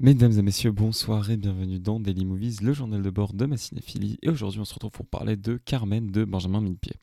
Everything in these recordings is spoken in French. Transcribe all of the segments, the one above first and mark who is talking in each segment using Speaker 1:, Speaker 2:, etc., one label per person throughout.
Speaker 1: Mesdames et messieurs, bonsoir et bienvenue dans Daily Movies, le journal de bord de ma cinéphilie. Et aujourd'hui, on se retrouve pour parler de Carmen de Benjamin Millepied.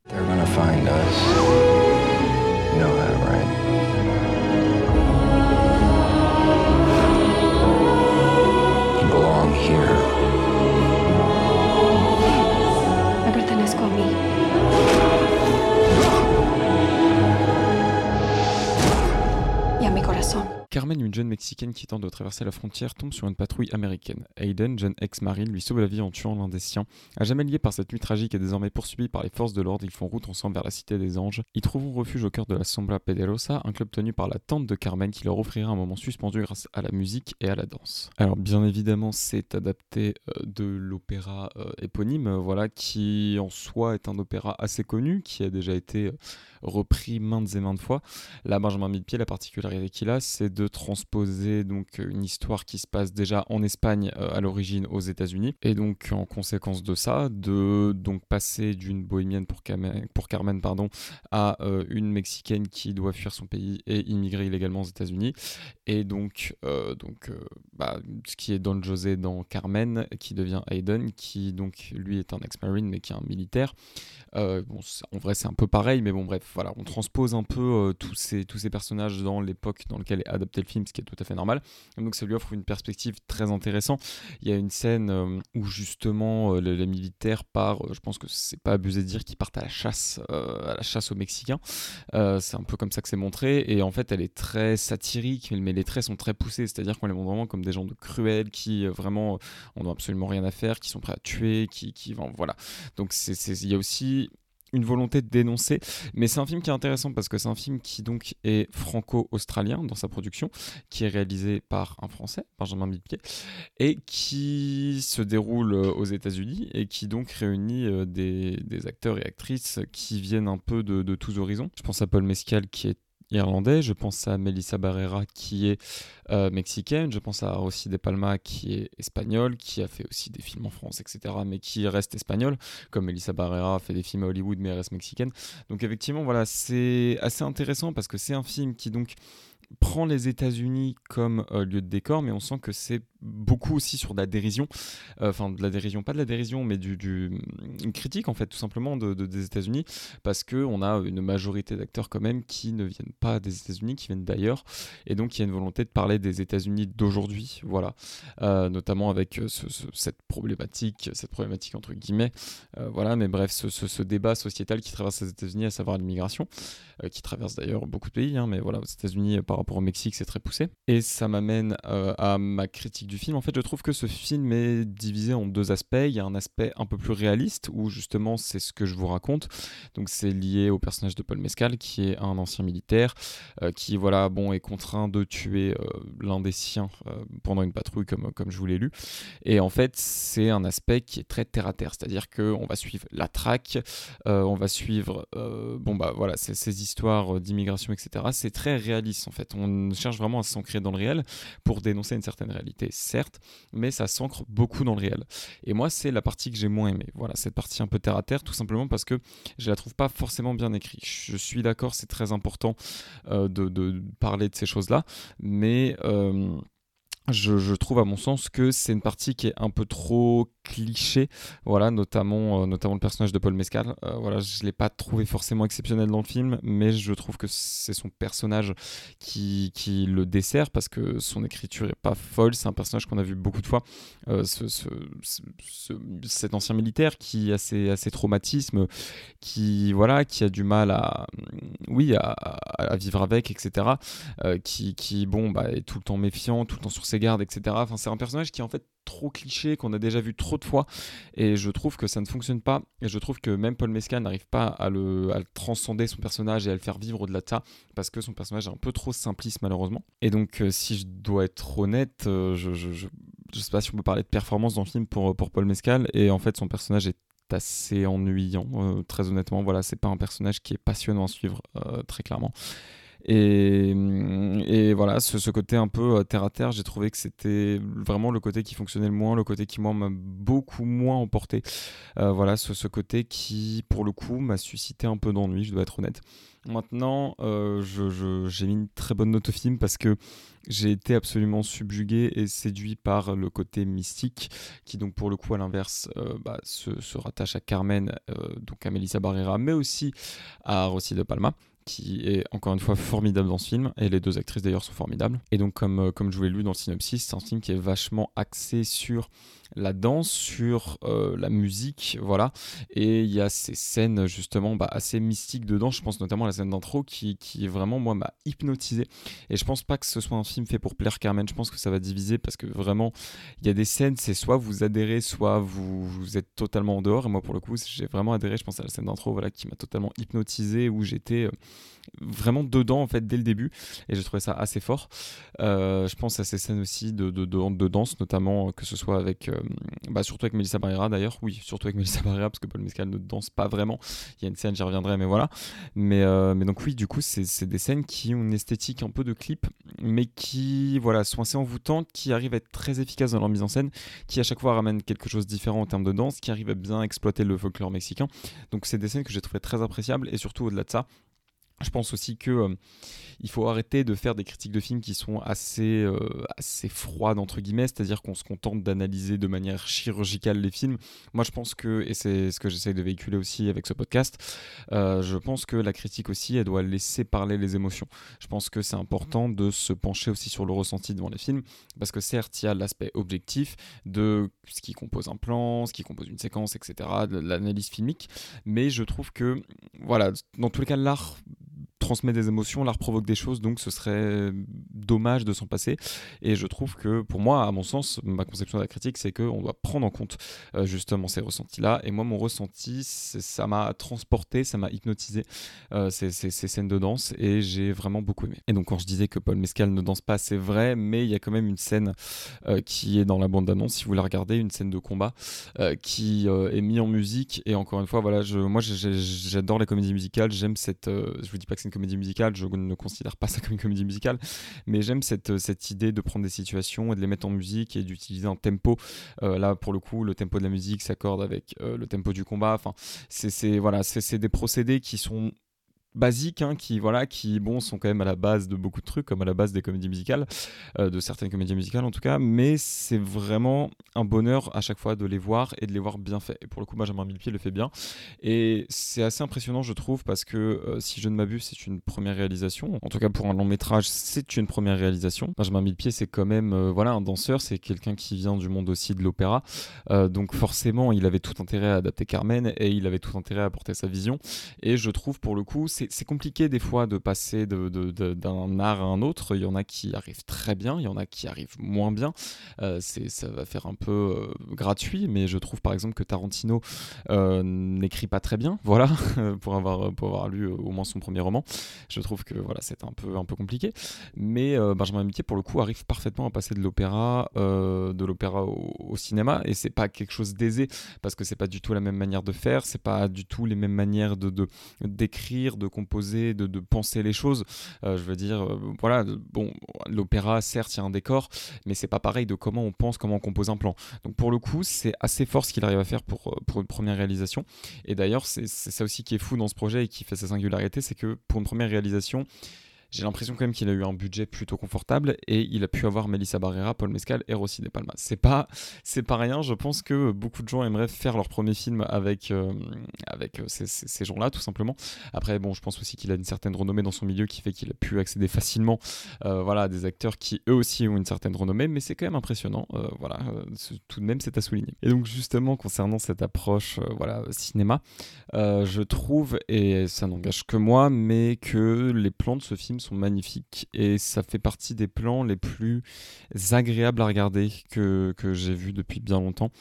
Speaker 1: Carmen, une jeune mexicaine qui tente de traverser la frontière, tombe sur une patrouille américaine. Aiden, jeune ex-marine, lui sauve la vie en tuant l'un des siens. À jamais lié par cette nuit tragique et désormais poursuivi par les forces de l'ordre, ils font route ensemble vers la Cité des Anges. Ils trouveront refuge au cœur de la Sombra Pederosa, un club tenu par la tante de Carmen qui leur offrira un moment suspendu grâce à la musique et à la danse. Alors bien évidemment, c'est adapté euh, de l'opéra euh, éponyme, euh, voilà, qui en soi est un opéra assez connu, qui a déjà été repris maintes et maintes fois. Là, Benjamin Millepied, la particularité qu'il a, c'est de transposer donc une histoire qui se passe déjà en Espagne euh, à l'origine aux États-Unis, et donc en conséquence de ça, de donc passer d'une bohémienne pour Carmen, pardon, à euh, une mexicaine qui doit fuir son pays et immigrer illégalement aux États-Unis, et donc euh, donc euh, bah, ce qui est Don José dans Carmen, qui devient Hayden, qui donc lui est un ex-marine mais qui est un militaire. Euh, bon, en vrai, c'est un peu pareil, mais bon, bref, voilà, on transpose un peu euh, tous, ces, tous ces personnages dans l'époque dans laquelle est adapté le film, ce qui est tout à fait normal. Et donc, ça lui offre une perspective très intéressante. Il y a une scène euh, où justement euh, les, militaires partent, je pense que c'est pas abusé de dire qu'ils partent à la chasse, à la chasse aux Mexicains. C'est un peu comme ça que c'est montré, et en fait, elle est très satirique, mais les traits sont très poussés, c'est-à-dire qu'on les montre vraiment comme des gens de cruels qui vraiment euh, ont absolument rien à faire, qui sont prêts à tuer, qui, qui voilà. Donc, il y a aussi une volonté de dénoncer. Mais c'est un film qui est intéressant parce que c'est un film qui donc est franco-australien dans sa production, qui est réalisé par un Français, Benjamin Millepied, et qui se déroule euh, aux États-Unis et qui donc réunit euh, des, des acteurs et actrices qui viennent un peu de, de tous horizons. Je pense à Paul Mescal qui est irlandais, je pense à Melissa Barrera qui est euh, mexicaine, je pense à Rossi De Palma qui est espagnole, qui a fait aussi des films en France, etc., mais qui reste espagnole, comme Melissa Barrera fait des films à Hollywood mais elle reste mexicaine. Donc effectivement, voilà, c'est assez intéressant parce que c'est un film qui donc prend les États-Unis comme euh, lieu de décor, mais on sent que c'est beaucoup aussi sur de la dérision, Euh, enfin de la dérision, pas de la dérision, mais du, une critique en fait tout simplement de, de- des États-Unis, parce que on a une majorité d'acteurs quand même qui ne viennent pas des États-Unis, qui viennent d'ailleurs, et donc il y a une volonté de parler des États-Unis d'aujourd'hui, voilà, Euh, notamment avec ce- ce- cette problématique, cette problématique entre guillemets, voilà, mais bref, ce, débat sociétal qui traverse les États-Unis, à savoir l'immigration, qui traverse d'ailleurs beaucoup de pays, hein, mais voilà, aux États-Unis, par rapport au Mexique, c'est très poussé. Et ça m'amène euh, à ma critique du film. En fait, je trouve que ce film est divisé en deux aspects. Il y a un aspect un peu plus réaliste, où justement, c'est ce que je vous raconte. Donc, c'est lié au personnage de Paul Mescal, qui est un ancien militaire, euh, qui, voilà, bon, est contraint de tuer euh, l'un des siens pendant une patrouille, comme, comme je vous l'ai lu. Et en fait, c'est un aspect qui est très terre à terre, c'est-à-dire qu'on va suivre la traque, on va suivre, bon bah voilà, ces, histoires d'immigration, etc. C'est très réaliste en fait. On cherche vraiment à s'ancrer dans le réel pour dénoncer une certaine réalité, certes, mais ça s'ancre beaucoup dans le réel. Et moi, c'est la partie que j'ai moins aimée. Voilà, cette partie un peu terre à terre, tout simplement parce que je la trouve pas forcément bien écrite. Je suis d'accord, c'est très important euh, de, parler de ces choses-là, mais euh, je, trouve à mon sens que c'est une partie qui est un peu trop cliché, voilà, notamment, euh, notamment le personnage de Paul Mescal. Euh, voilà, je l'ai pas trouvé forcément exceptionnel dans le film, mais je trouve que c'est son personnage qui, qui le dessert parce que son écriture est pas folle. C'est un personnage qu'on a vu beaucoup de fois. Euh, ce, ce- ce- ce- cet ancien militaire qui a ses, a traumatismes, qui voilà, qui a du mal à, oui, à, vivre avec, etc. Qui, qui, bon, bah, est tout le temps méfiant, tout le temps sur ses gardes, etc. Enfin, c'est un personnage qui est en fait trop cliché, qu'on a déjà vu trop de fois, et je trouve que ça ne fonctionne pas, et je trouve que même Paul Mescal n'arrive pas à le, à transcender son personnage et à le faire vivre au-delà de ça, parce que son personnage est un peu trop simpliste malheureusement. Et donc, euh, si je dois être honnête, euh, je, je, je, sais pas si on peut parler de performance dans le film pour, pour Paul Mescal, et en fait son personnage est assez ennuyant, euh, très honnêtement, voilà, c'est pas un personnage qui est passionnant à suivre, euh, très clairement. Et, et voilà, ce, côté un peu terre à terre, j'ai trouvé que c'était vraiment le côté qui fonctionnait le moins, le côté qui moi m'a beaucoup moins emporté. voilà, ce, côté qui, pour le coup, m'a suscité un peu d'ennui, je dois être honnête. Maintenant, euh, j'ai mis une très bonne note au film parce que j'ai été absolument subjugué et séduit par le côté mystique, qui donc pour le coup à l'inverse euh, bah, se, se, rattache à Carmen, euh, donc à Melissa Barrera, mais aussi à Rossi de Palma qui est encore une fois formidable dans ce film, et les deux actrices d'ailleurs sont formidables. Et donc comme, euh, comme je vous l'ai lu dans le synopsis, c'est un film qui est vachement axé sur la danse, sur euh, la musique, voilà. Et il y a ces scènes justement bah, assez mystiques dedans, je pense notamment à la scène d'intro qui, qui vraiment moi m'a hypnotisé. Et je pense pas que ce soit un film fait pour plaire Carmen, je pense que ça va diviser parce que vraiment il y a des scènes, c'est soit vous adhérez, soit vous, êtes totalement en dehors. Et moi pour le coup j'ai vraiment adhéré, je pense à la scène d'intro voilà, qui m'a totalement hypnotisé, où j'étais... Euh, vraiment dedans en fait dès le début et j'ai trouvé ça assez fort. Euh, je pense à ces scènes aussi de, de, de, danse notamment que ce soit avec euh, bah, surtout avec Melissa Barrera d'ailleurs. Oui surtout avec Melissa Barrera parce que Paul Mescal ne danse pas vraiment. Il y a une scène j'y reviendrai mais voilà. Mais, euh, mais donc oui du coup c'est des scènes qui ont une esthétique un peu de clip mais qui voilà sont assez envoûtantes qui arrivent à être très efficaces dans leur mise en scène qui à chaque fois ramènent quelque chose de différent en termes de danse qui arrivent à bien exploiter le folklore mexicain. Donc c'est des scènes que j'ai trouvé très appréciables et surtout au-delà de ça je pense aussi que euh, il faut arrêter de faire des critiques de films qui sont assez, euh, assez froides entre guillemets, c'est-à-dire qu'on se contente d'analyser de manière chirurgicale les films. Moi, je pense que, et c'est ce que j'essaye de véhiculer aussi avec ce podcast, euh, je pense que la critique aussi, elle doit laisser parler les émotions. Je pense que c'est important de se pencher aussi sur le ressenti devant les films, parce que certes, il y a l'aspect objectif de ce qui compose un plan, ce qui compose une séquence, etc., de l'analyse filmique, mais je trouve que, voilà, dans tous les cas, l'art transmet des émotions, l'art provoque des choses, donc ce serait dommage de s'en passer. Et je trouve que pour moi, à mon sens, ma conception de la critique, c'est qu'on doit prendre en compte euh, justement ces ressentis-là. Et moi, mon ressenti, ça m'a transporté, ça m'a hypnotisé euh, ces, scènes de danse et j'ai vraiment beaucoup aimé. Et donc quand je disais que Paul Mescal ne danse pas, c'est vrai, mais il y a quand même une scène euh, qui est dans la bande-annonce, si vous la regardez, une scène de combat qui est mise en musique. Et encore une fois, voilà, moi j'adore les comédies musicales, j'aime cette... je vous dis pas que c'est une comédie musicale, je ne considère pas ça comme une comédie musicale, mais j'aime cette, cette idée de prendre des situations et de les mettre en musique et d'utiliser un tempo. Euh, là, pour le coup, le tempo de la musique s'accorde avec euh, le tempo du combat. Enfin, c'est voilà, c'est des procédés qui sont basiques hein, qui voilà qui bon sont quand même à la base de beaucoup de trucs comme à la base des comédies musicales euh, de certaines comédies musicales en tout cas. Mais c'est vraiment un bonheur à chaque fois de les voir et de les voir bien fait et pour le coup Benjamin Millepied le fait bien. Et c'est assez impressionnant je trouve parce que euh, si je ne m'abuse c'est une première réalisation. En tout cas pour un long métrage c'est une première réalisation. Benjamin Millepied c'est quand même euh, voilà un danseur. C'est quelqu'un qui vient du monde aussi de l'opéra. Donc forcément il avait tout intérêt à adapter Carmen et il avait tout intérêt à apporter sa vision. Et je trouve pour le coup c'est c'est compliqué des fois de passer d'un art à un autre. Il y en a qui arrivent très bien, il y en a qui arrivent moins bien. Euh, ça va faire un peu euh, gratuit, mais je trouve par exemple que Tarantino euh, n'écrit pas très bien. Voilà, pour avoir, lu au moins son premier roman. Je trouve que voilà, c'est un peu, un peu compliqué. Mais Benjamin Mitié, pour le coup, arrive parfaitement à passer de l'opéra de au, cinéma. Et c'est pas quelque chose d'aisé, parce que c'est pas du tout la même manière de faire, c'est pas du tout les mêmes manières de d'écrire, de composer, de, penser les choses. Euh, je veux dire, euh, voilà, bon, l'opéra, certes, il y a un décor, mais c'est pas pareil de comment on pense, comment on compose un plan. Donc pour le coup, c'est assez fort ce qu'il arrive à faire pour, euh, pour une première réalisation. Et d'ailleurs, c'est ça aussi qui est fou dans ce projet et qui fait sa singularité, c'est que pour une première réalisation, j'ai l'impression quand même qu'il a eu un budget plutôt confortable et il a pu avoir Melissa Barrera, Paul Mescal et Rossi De Palma. C'est pas, c'est pas rien. Je pense que beaucoup de gens aimeraient faire leur premier film avec, euh, avec euh, ces, gens-là, tout simplement. Après, bon, je pense aussi qu'il a une certaine renommée dans son milieu qui fait qu'il a pu accéder facilement, euh, voilà, à des acteurs qui eux aussi ont une certaine renommée, mais c'est quand même impressionnant. voilà, tout de même, c'est à souligner. Et donc justement, concernant cette approche, voilà, cinéma, je trouve et ça n'engage que moi, mais que les plans de ce film sont magnifiques et ça fait partie des plans les plus agréables à regarder que, j'ai vu depuis bien longtemps.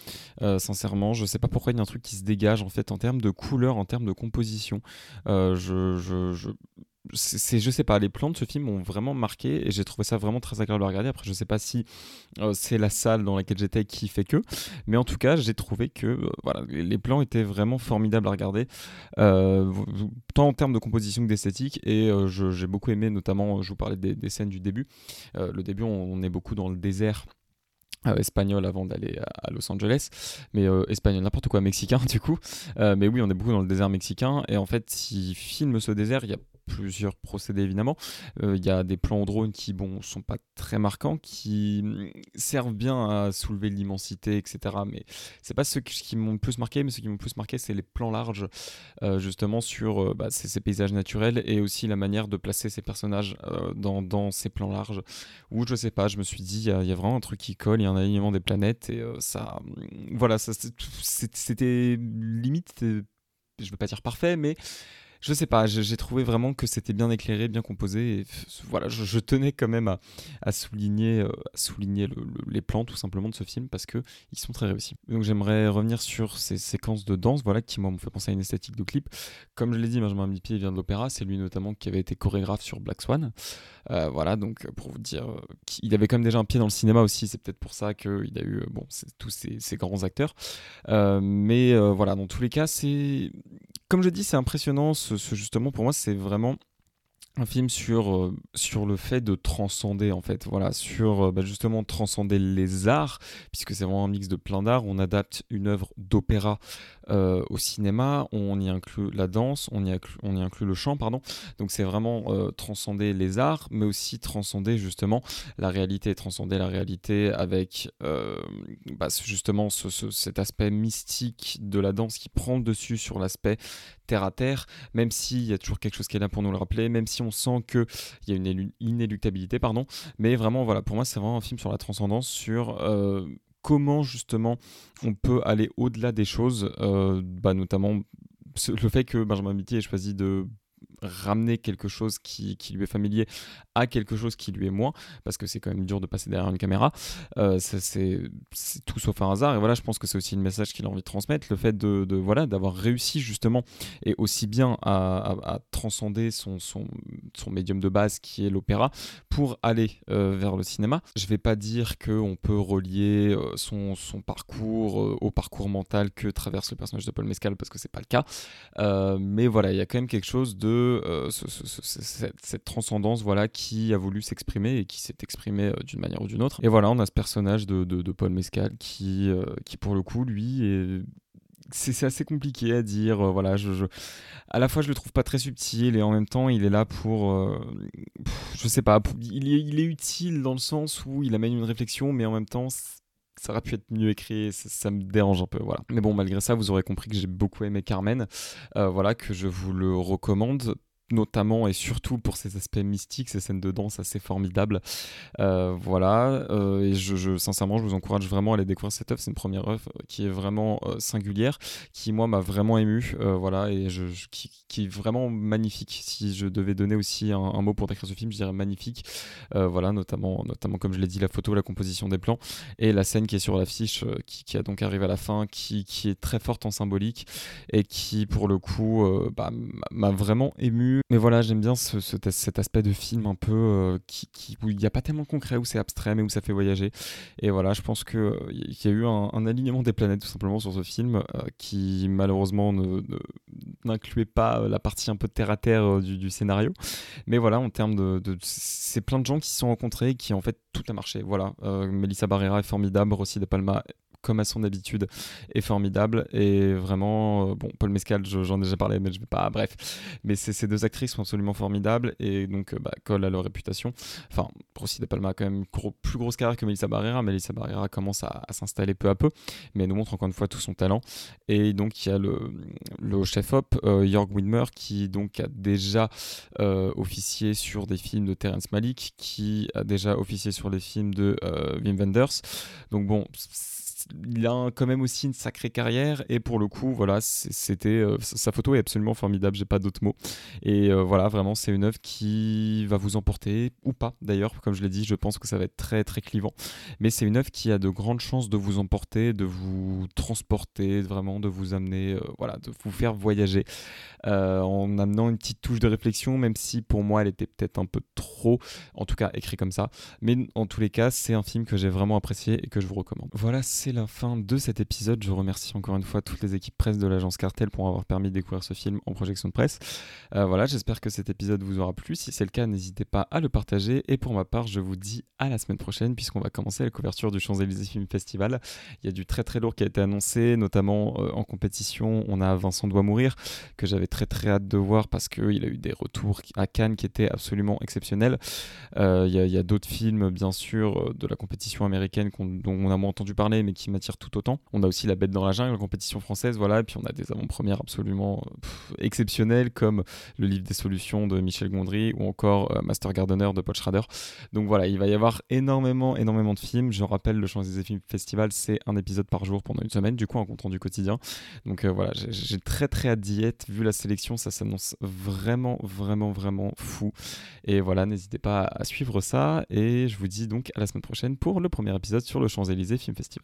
Speaker 1: Euh, sincèrement, je sais pas pourquoi il y a un truc qui se dégage en fait en termes de couleur, en termes de composition. Euh, je c'est, je sais pas, les plans de ce film m'ont vraiment marqué et j'ai trouvé ça vraiment très agréable à regarder. Après, je sais pas si euh, c'est la salle dans laquelle j'étais qui fait que, mais en tout cas, j'ai trouvé que euh, voilà, les, plans étaient vraiment formidables à regarder, euh, tant en termes de composition que d'esthétique. Et j'ai beaucoup aimé, notamment, je vous parlais des, scènes du début. le début, on, est beaucoup dans le désert. espagnol avant d'aller à, Los Angeles, mais espagnol n'importe quoi, mexicain du coup. mais oui, on est beaucoup dans le désert mexicain et en fait, s'il filme ce désert, il y a plusieurs procédés évidemment. Euh, il y a des plans au drone qui bon sont pas très marquants, qui mm, servent bien à soulever l'immensité, etc. Mais c'est pas ceux qui, m'ont le plus marqué, mais ceux qui m'ont le plus marqué, c'est les plans larges, euh, justement sur euh, bah, ces, paysages naturels et aussi la manière de placer ces personnages dans, dans, ces plans larges. Où je sais pas, je me suis dit, il y, a vraiment un truc qui colle, il y a un alignement des planètes et ça, mm, voilà, ça c'était limite je veux pas dire parfait, mais je sais pas, j'ai trouvé vraiment que c'était bien éclairé, bien composé. Et voilà, je, tenais quand même à, souligner, euh, souligner les plans tout simplement de ce film parce que ils sont très réussis. Donc j'aimerais revenir sur ces séquences de danse, voilà, qui moi m'ont fait penser à une esthétique de clip. Comme je l'ai dit, Benjamin Millepied vient de l'opéra, c'est lui notamment qui avait été chorégraphe sur Black Swan. Euh, voilà, donc pour vous dire euh, qu'il avait quand même déjà un pied dans le cinéma aussi, c'est peut-être pour ça qu'il a eu bon, tous ces, grands acteurs. mais voilà, dans tous les cas, c'est comme je dis, c'est impressionnant. Ce, justement, pour moi, c'est vraiment un film sur, euh, sur le fait de transcender en fait. Voilà sur euh, bah, justement transcender les arts puisque c'est vraiment un mix de plein d'arts. On adapte une œuvre d'opéra euh, au cinéma. On y inclut la danse on y inclut, on y inclut le chant pardon. Donc c'est vraiment transcender les arts mais aussi transcender justement la réalité transcender la réalité avec bah, justement cet aspect mystique de la danse qui prend dessus sur l'aspect terre à terre même s'il y a toujours quelque chose qui est là pour nous le rappeler même si on sent qu'il y a une inéluctabilité, pardon. Mais vraiment, voilà, pour moi, c'est vraiment un film sur la transcendance, sur euh, comment justement on peut aller au-delà des choses, euh, bah, notamment le fait que Benjamin Mitty ait choisi de ramener quelque chose qui, lui est familier à quelque chose qui lui est moins, parce que c'est quand même dur de passer derrière une caméra. Euh, c'est tout sauf un hasard. Et voilà, je pense que c'est aussi le message qu'il a envie de transmettre, le fait de, voilà d'avoir réussi justement et aussi bien à, transcender son, son, médium de base qui est l'opéra pour aller euh, vers le cinéma. Je vais pas dire qu'on peut relier euh, son, son, parcours au parcours mental que traverse le personnage de Paul Mescal, parce que c'est pas le cas. mais voilà, il y a quand même quelque chose de euh, cette, transcendance voilà, qui a voulu s'exprimer et qui s'est exprimé euh, d'une manière ou d'une autre. Et voilà, on a ce personnage de, de, Paul Mescal qui, euh, qui, pour le coup, lui, est c'est assez compliqué à dire. voilà, je, à la fois je le trouve pas très subtil et en même temps il est là pour, je sais pas, il, est, il, est, utile dans le sens où il amène une réflexion, mais en même temps ça aurait pu être mieux écrit, ça, me dérange un peu, voilà. Mais bon, malgré ça, vous aurez compris que j'ai beaucoup aimé Carmen, euh, voilà, que je vous le recommande notamment et surtout pour ses aspects mystiques, ces scènes de danse assez formidables. Euh, voilà, euh, et je, sincèrement, je vous encourage vraiment à aller découvrir cette œuvre. C'est une première œuvre qui est vraiment euh, singulière, qui moi m'a vraiment ému, voilà, et qui, est vraiment magnifique. Si je devais donner aussi un, mot pour décrire ce film, je dirais magnifique. voilà, notamment, notamment comme je l'ai dit, la photo, la composition des plans et la scène qui est sur l'affiche, qui, qui, a donc arrivé à la fin, qui, qui, est très forte en symbolique et qui, pour le coup, bah, m'a vraiment ému mais voilà, j'aime bien ce, cet aspect de film un peu euh, où il n'y a pas tellement de concret, où c'est abstrait, mais où ça fait voyager. Et voilà, je pense qu'il euh, y a eu un, alignement des planètes tout simplement sur ce film euh, qui malheureusement n'incluait pas la partie un peu terre à terre du, scénario. Mais voilà, en termes de. de c'est plein de gens qui se sont rencontrés et qui en fait tout a marché. Voilà, Melissa Barrera est formidable, Rossi De Palma comme à son habitude, est formidable. Et vraiment, euh, bon, Paul Mescal, j'en ai déjà parlé, mais je vais pas. Bref, mais ces deux actrices sont absolument formidables et donc euh, bah, collent à leur réputation. Enfin, Rossi De Palma a quand même plus grosse carrière que Melissa Barrera. Melissa Barrera commence à, s'installer peu à peu, mais nous montre encore une fois tout son talent. Et donc, il y a le, chef-op, euh, Jörg Widmer, qui donc a déjà officié sur des films de Terrence Malick, qui a déjà officié sur les films de Wim Wenders. Donc bon, il a quand même aussi une sacrée carrière et pour le coup, voilà, c'était sa photo est absolument formidable. J'ai pas d'autres mots. Et voilà, vraiment, c'est une œuvre qui va vous emporter ou pas. D'ailleurs, comme je l'ai dit, je pense que ça va être très très clivant. Mais c'est une œuvre qui a de grandes chances de vous emporter, de vous transporter, vraiment de vous amener, voilà, de vous faire voyager en amenant une petite touche de réflexion, même si pour moi elle était peut-être un peu trop, en tout cas écrit comme ça. Mais en tous les cas, c'est un film que j'ai vraiment apprécié et que je vous recommande. Voilà, c'est la fin de cet épisode. Je remercie encore une fois toutes les équipes presse de l'agence Cartel pour avoir permis de découvrir ce film en projection de presse. Euh, voilà, j'espère que cet épisode vous aura plu. Si c'est le cas, n'hésitez pas à le partager. Et pour ma part, je vous dis à la semaine prochaine puisqu'on va commencer la couverture du Champs-Élysées Film Festival. Il y a du très très lourd qui a été annoncé, notamment euh, en compétition. On a Vincent doit mourir que j'avais très très hâte de voir parce qu'il a eu des retours à Cannes qui étaient absolument exceptionnels. Euh, il y a, d'autres films, bien sûr, de la compétition américaine dont on a moins entendu parler mais qui m'attirent tout autant. On a aussi La Bête dans la jungle, la compétition française, voilà. Et puis on a des avant-premières absolument exceptionnelles comme Le livre des solutions de Michel Gondry ou encore euh, Master Gardener de Paul Schrader. Donc voilà, il va y avoir énormément, énormément de films. Je rappelle, le Champs-Élysées Film Festival, c'est un épisode par jour pendant une semaine, du coup, un compte rendu quotidien. Donc euh, voilà, j'ai très très hâte d'y être. Vu la sélection, ça s'annonce vraiment, vraiment, vraiment fou. Et voilà, n'hésitez pas à suivre ça. Et je vous dis donc à la semaine prochaine pour le premier épisode sur le Champs-Élysées Film Festival.